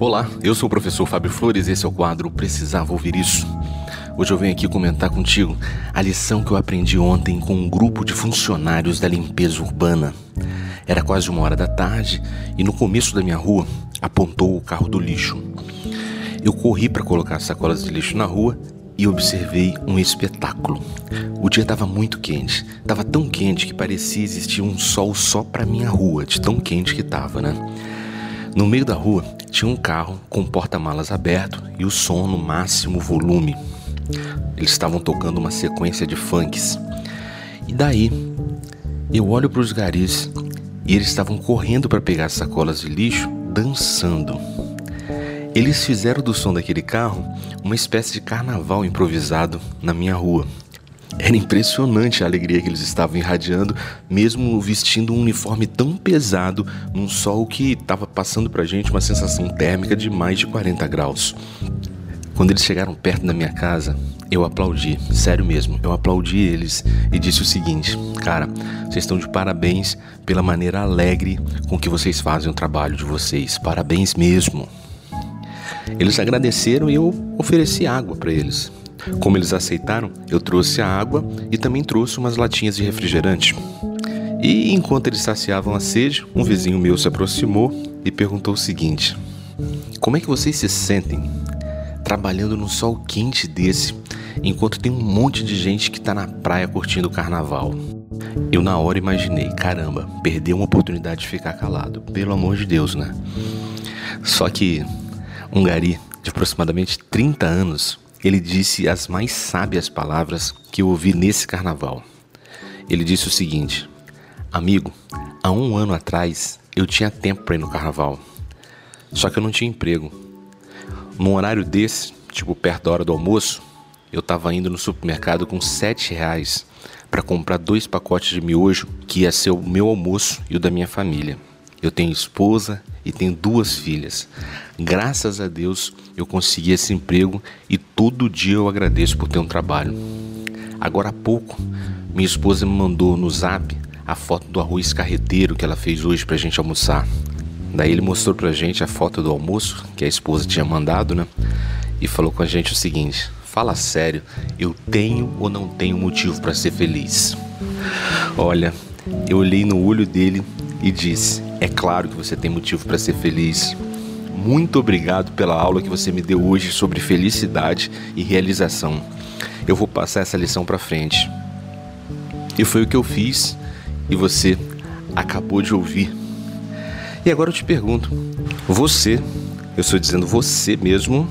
Olá, eu sou o professor Fábio Flores e esse é o quadro Precisava Ouvir Isso. Hoje eu venho aqui comentar contigo a lição que eu aprendi ontem com um grupo de funcionários da limpeza urbana. Era quase uma hora da tarde e no começo da minha rua apontou o carro do lixo. Eu corri para colocar as sacolas de lixo na rua e observei um espetáculo. O dia estava muito quente, estava tão quente que parecia existir um sol só para minha rua, de tão quente que estava, né? No meio da rua tinha um carro com porta-malas aberto e o som no máximo volume. Eles estavam tocando uma sequência de funks. E daí, eu olho para os garis e eles estavam correndo para pegar as sacolas de lixo, dançando. Eles fizeram do som daquele carro uma espécie de carnaval improvisado na minha rua. Era impressionante a alegria que eles estavam irradiando, mesmo vestindo um uniforme tão pesado num sol que estava passando pra gente uma sensação térmica de mais de 40 graus. Quando eles chegaram perto da minha casa, eu aplaudi, sério mesmo, eu aplaudi eles e disse o seguinte: Cara, vocês estão de parabéns pela maneira alegre com que vocês fazem o trabalho de vocês, parabéns mesmo. Eles agradeceram e eu ofereci água para eles. Como eles aceitaram, eu trouxe a água e também trouxe umas latinhas de refrigerante. E enquanto eles saciavam a sede, um vizinho meu se aproximou e perguntou o seguinte: Como é que vocês se sentem trabalhando num sol quente desse, enquanto tem um monte de gente que está na praia curtindo o carnaval? Eu na hora imaginei, caramba, perdeu uma oportunidade de ficar calado, pelo amor de Deus, né? Só que um gari de aproximadamente 30 anos ele disse as mais sábias palavras que eu ouvi nesse carnaval. Ele disse o seguinte: Amigo, há um ano atrás eu tinha tempo para ir no carnaval, só que eu não tinha emprego. Num horário desse, tipo perto da hora do almoço, eu estava indo no supermercado com sete reais para comprar dois pacotes de miojo que ia ser o meu almoço e o da minha família. Eu tenho esposa e tenho duas filhas. Graças a Deus eu consegui esse emprego e todo dia eu agradeço por ter um trabalho. Agora há pouco, minha esposa me mandou no zap a foto do arroz carreteiro que ela fez hoje pra gente almoçar. Daí ele mostrou pra gente a foto do almoço que a esposa tinha mandado, né? E falou com a gente o seguinte: Fala sério, eu tenho ou não tenho motivo para ser feliz? Olha, eu olhei no olho dele e disse: É claro que você tem motivo para ser feliz. Muito obrigado pela aula que você me deu hoje sobre felicidade e realização. Eu vou passar essa lição para frente. E foi o que eu fiz e você acabou de ouvir. E agora eu te pergunto: você, eu estou dizendo você mesmo,